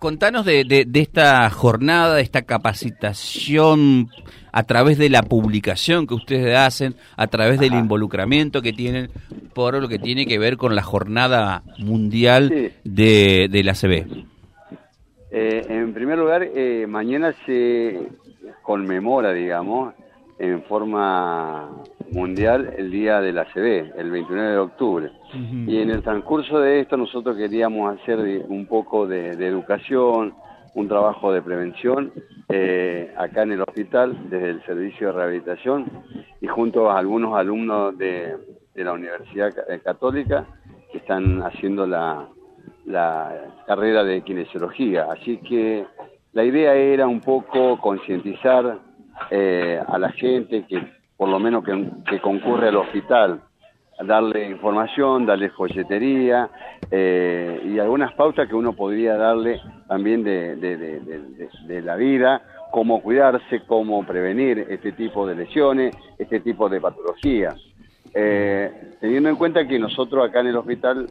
contanos de, de, esta jornada, de esta capacitación a través de la publicación que ustedes hacen, a través del involucramiento que tienen por lo que tiene que ver con la jornada mundial de, de la CB. Eh, en primer lugar, eh, mañana se conmemora, digamos, en forma mundial el Día de la CB, el 29 de octubre. Y en el transcurso de esto nosotros queríamos hacer un poco de, educación, un trabajo de prevención eh, acá en el hospital, desde el servicio de rehabilitación, y junto a algunos alumnos de la Universidad Católica que están haciendo la, la carrera de kinesiología. Así que la idea era un poco concientizar eh, a la gente que por lo menos que, concurre al hospital, darle información, darle folletería eh, y algunas pautas que uno podría darle también de, de, la vida, cómo cuidarse, cómo prevenir este tipo de lesiones, este tipo de patologías. Eh, teniendo en cuenta que nosotros acá en el hospital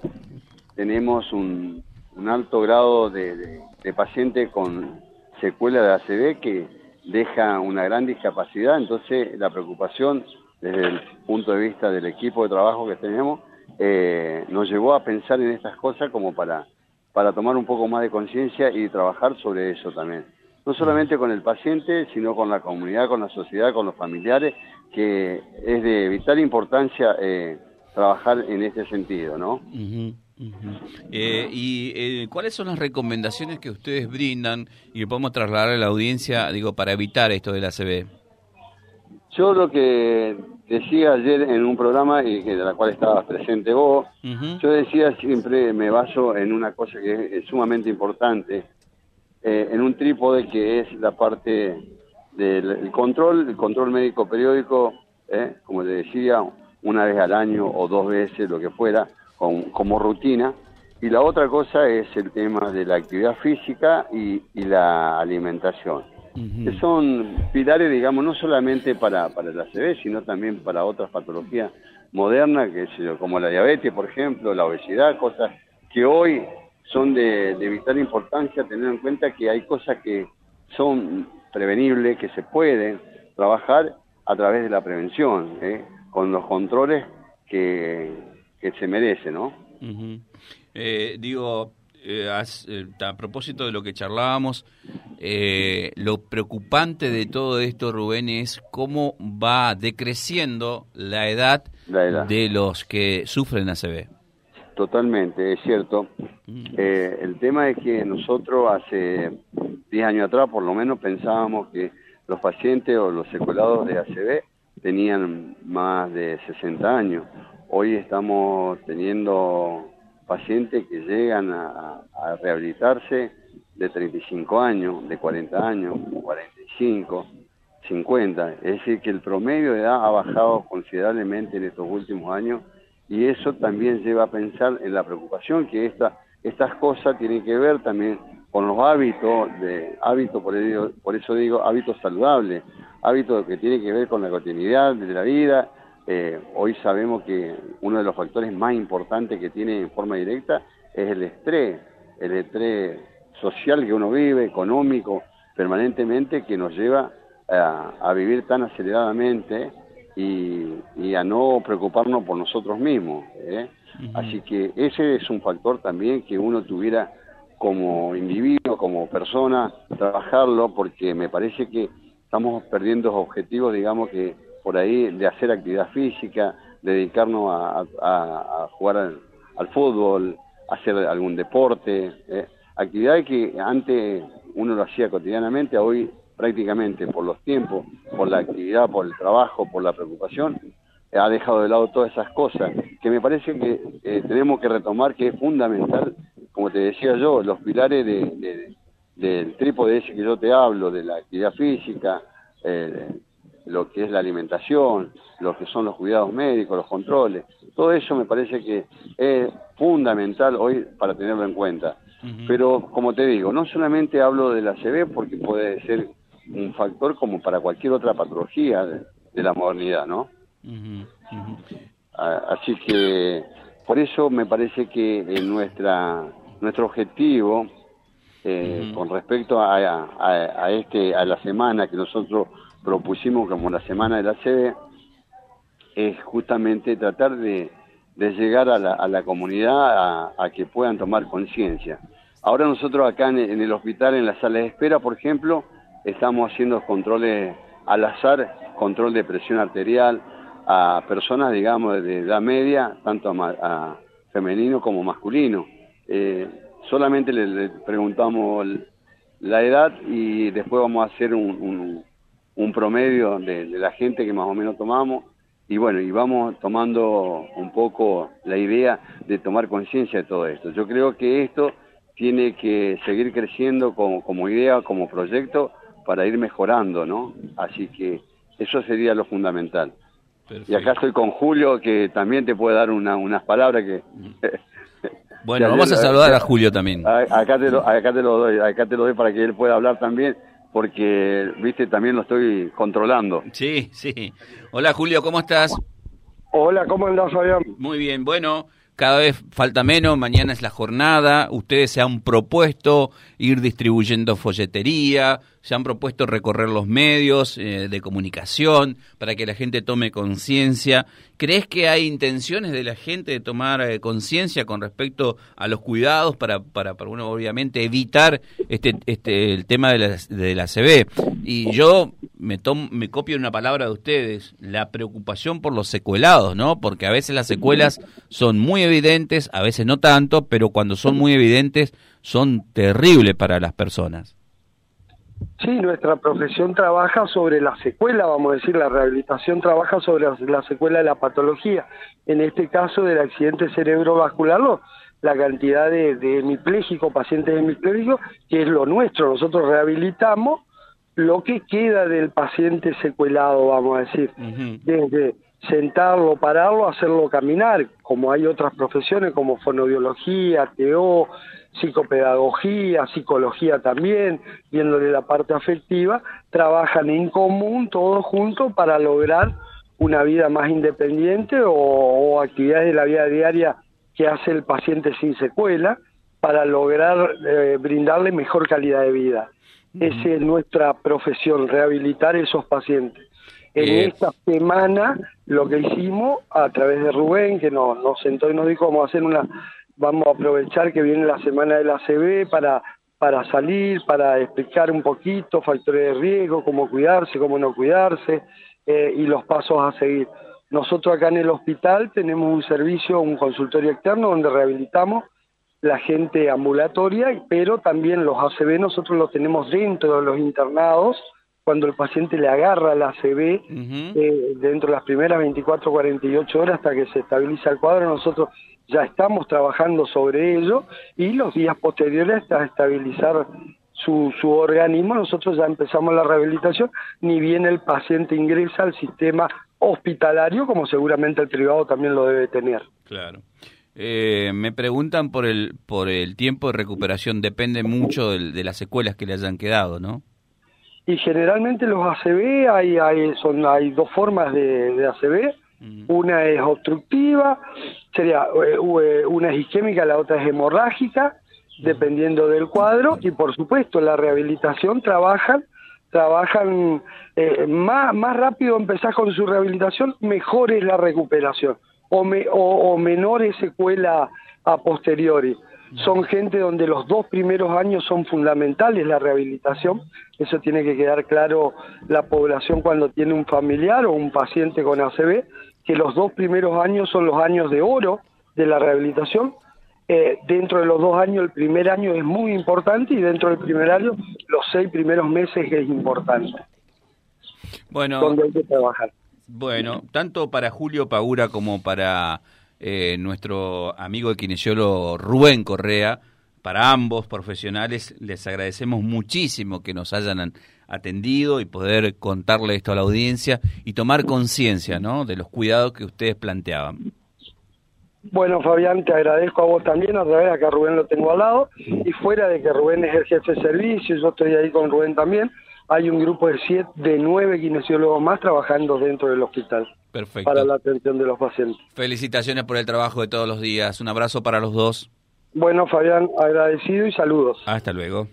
tenemos un, alto grado de, pacientes con secuela de ACV que deja una gran discapacidad, entonces la preocupación desde el punto de vista del equipo de trabajo que tenemos eh, nos llevó a pensar en estas cosas como para, para tomar un poco más de conciencia y trabajar sobre eso también. No solamente con el paciente, sino con la comunidad, con la sociedad, con los familiares, que es de vital importancia eh, trabajar en este sentido, ¿no? Eh, ¿Y eh, cuáles son las recomendaciones que ustedes brindan y que podemos trasladar a la audiencia, digo, para evitar esto de la CB? Yo lo que decía ayer en un programa y de la cual estabas presente vos, yo decía siempre me baso en una cosa que es, sumamente importante, eh, en un trípode que es la parte del control, el control médico periódico, como te decía, una vez al año o dos veces, lo que fuera, como rutina. Y la otra cosa es el tema de la actividad física y, la alimentación, que son pilares, digamos, no solamente para, para la ACV, sino también para otras patologías modernas, que como la diabetes, por ejemplo, la obesidad, cosas que hoy son de, vital importancia, tener en cuenta que hay cosas que son prevenibles, que se pueden trabajar a través de la prevención, ¿eh? con los controles que, que se merece, ¿no? Eh, digo, eh, eh, a propósito de lo que charlábamos, lo preocupante de todo esto, Rubén, es cómo va decreciendo la edad, de los que sufren ACV. Totalmente, es cierto. el tema es que nosotros hace 10 años atrás, por lo menos, pensábamos que los pacientes o los secuelados de ACV tenían más de 60 años. Hoy estamos teniendo pacientes que llegan a, rehabilitarse de 35 años, de 40 años, 45, 50. Es decir, que el promedio de edad ha bajado considerablemente en estos últimos años y eso también lleva a pensar en la preocupación que esta, estas cosas tienen que ver también con los hábitos, de hábitos por, por eso digo hábitos saludables, hábitos que tienen que ver con la cotidianidad de la vida, eh, hoy sabemos que uno de los factores más importantes que tiene en forma directa es el estrés, el estrés social que uno vive, económico, permanentemente, que nos lleva a, vivir tan aceleradamente y, a no preocuparnos por nosotros mismos. ¿eh? Así que ese es un factor también que uno tuviera como individuo, como persona, trabajarlo, porque me parece que estamos perdiendo objetivos, digamos, que por ahí de hacer actividad física, dedicarnos a, jugar al, fútbol, hacer algún deporte, eh. actividades que antes uno lo hacía cotidianamente, hoy prácticamente por los tiempos, por la actividad, por el trabajo, por la preocupación, ha dejado de lado todas esas cosas, que me parece que eh, tenemos que retomar, que es fundamental, como te decía yo, los pilares de, del trípode ese que yo te hablo, de la actividad física, eh, lo que es la alimentación, lo que son los cuidados médicos, los controles, todo eso me parece que es fundamental hoy para tenerlo en cuenta. Pero como te digo, no solamente hablo de la CB porque puede ser un factor como para cualquier otra patología de, la modernidad, ¿no? Así que por eso me parece que en nuestra nuestro objetivo eh, con respecto a, a, este, a la semana que nosotros propusimos como la semana de la sede, es justamente tratar de, de llegar a la, a la comunidad a, que puedan tomar conciencia. Ahora nosotros acá en, el hospital, en la sala de espera, por ejemplo, estamos haciendo controles al azar, control de presión arterial a personas, digamos, de edad media, tanto a, femenino como masculino. Eh, solamente le, preguntamos la edad y después vamos a hacer un, un, promedio de, la gente que más o menos tomamos y bueno, y vamos tomando un poco la idea de tomar conciencia de todo esto. Yo creo que esto tiene que seguir creciendo como, como idea, como proyecto, para ir mejorando, ¿no? Así que eso sería lo fundamental. Y acá estoy con Julio, que también te puede dar una, unas palabras que... Bueno, vamos a saludar a Julio también. Acá te, lo, acá te lo doy, acá te lo doy para que él pueda hablar también, porque, viste, también lo estoy controlando. Sí, sí. Hola Julio, ¿cómo estás? Hola, ¿cómo andás, Fabián? Muy bien, bueno, cada vez falta menos, mañana es la jornada, ustedes se han propuesto ir distribuyendo folletería, se han propuesto recorrer los medios eh, de comunicación para que la gente tome conciencia. ¿Crees que hay intenciones de la gente de tomar eh, conciencia con respecto a los cuidados para, para, para uno obviamente evitar este, este, el tema de la, de la CB? Y yo me, tomo, me copio una palabra de ustedes, la preocupación por los secuelados, ¿no? Porque a veces las secuelas son muy evidentes, a veces no tanto, pero cuando son muy evidentes son terribles para las personas. Sí, nuestra profesión trabaja sobre la secuela, vamos a decir, la rehabilitación trabaja sobre la secuela de la patología. En este caso del accidente cerebrovascular, la cantidad de, de hemipléjicos, pacientes hemipléjicos, que es lo nuestro. Nosotros rehabilitamos lo que queda del paciente secuelado, vamos a decir, desde sentarlo, pararlo, hacerlo caminar, como hay otras profesiones como fonobiología, TO, psicopedagogía, psicología también, viéndole la parte afectiva, trabajan en común todos juntos para lograr una vida más independiente o, actividades de la vida diaria que hace el paciente sin secuela para lograr eh, brindarle mejor calidad de vida. Esa es nuestra profesión, rehabilitar esos pacientes. En esta semana lo que hicimos a través de Rubén, que nos, nos sentó y nos dijo vamos a hacer una, vamos a aprovechar que viene la semana de la CB para, para salir, para explicar un poquito factores de riesgo, cómo cuidarse, cómo no cuidarse eh, y los pasos a seguir. Nosotros acá en el hospital tenemos un servicio, un consultorio externo donde rehabilitamos la gente ambulatoria, pero también los ACB nosotros los tenemos dentro de los internados, cuando el paciente le agarra la ACB, eh, dentro de las primeras 24 48 horas hasta que se estabiliza el cuadro, nosotros ya estamos trabajando sobre ello y los días posteriores hasta estabilizar su, su organismo, nosotros ya empezamos la rehabilitación, ni bien el paciente ingresa al sistema hospitalario, como seguramente el privado también lo debe tener. Claro. Eh, me preguntan por el, por el tiempo de recuperación, depende mucho de, las secuelas que le hayan quedado, ¿no? Y generalmente los ACV hay, hay, son, hay dos formas de, de ACV, una es obstructiva, sería eh, eh, una es isquémica, la otra es hemorrágica, dependiendo del cuadro, y por supuesto la rehabilitación trabajan trabajan más, más rápido empezás con su rehabilitación, mejor es la recuperación o, me, o, menores secuela a posteriori. Son gente donde los dos primeros años son fundamentales la rehabilitación. Eso tiene que quedar claro la población cuando tiene un familiar o un paciente con ACV, que los dos primeros años son los años de oro de la rehabilitación. Eh, dentro de los dos años, el primer año es muy importante y dentro del primer año, los seis primeros meses es importante. Bueno, donde hay que trabajar. Bueno, tanto para Julio Pagura como para eh, nuestro amigo el kinesiólogo Rubén Correa, para ambos profesionales les agradecemos muchísimo que nos hayan atendido y poder contarle esto a la audiencia y tomar conciencia ¿no? de los cuidados que ustedes planteaban. Bueno, Fabián, te agradezco a vos también, a través de acá Rubén lo tengo al lado, y fuera de que Rubén es el jefe de servicio, yo estoy ahí con Rubén también, hay un grupo de siete, de nueve kinesiólogos más trabajando dentro del hospital. Perfecto. Para la atención de los pacientes. Felicitaciones por el trabajo de todos los días. Un abrazo para los dos. Bueno, Fabián, agradecido y saludos. Hasta luego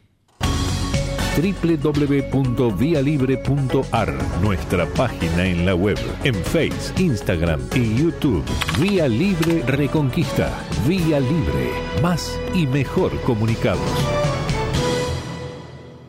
www.vialibre.ar, nuestra página en la web, en Face, Instagram y YouTube. Vía Libre Reconquista. Vía Libre. Más y mejor comunicados.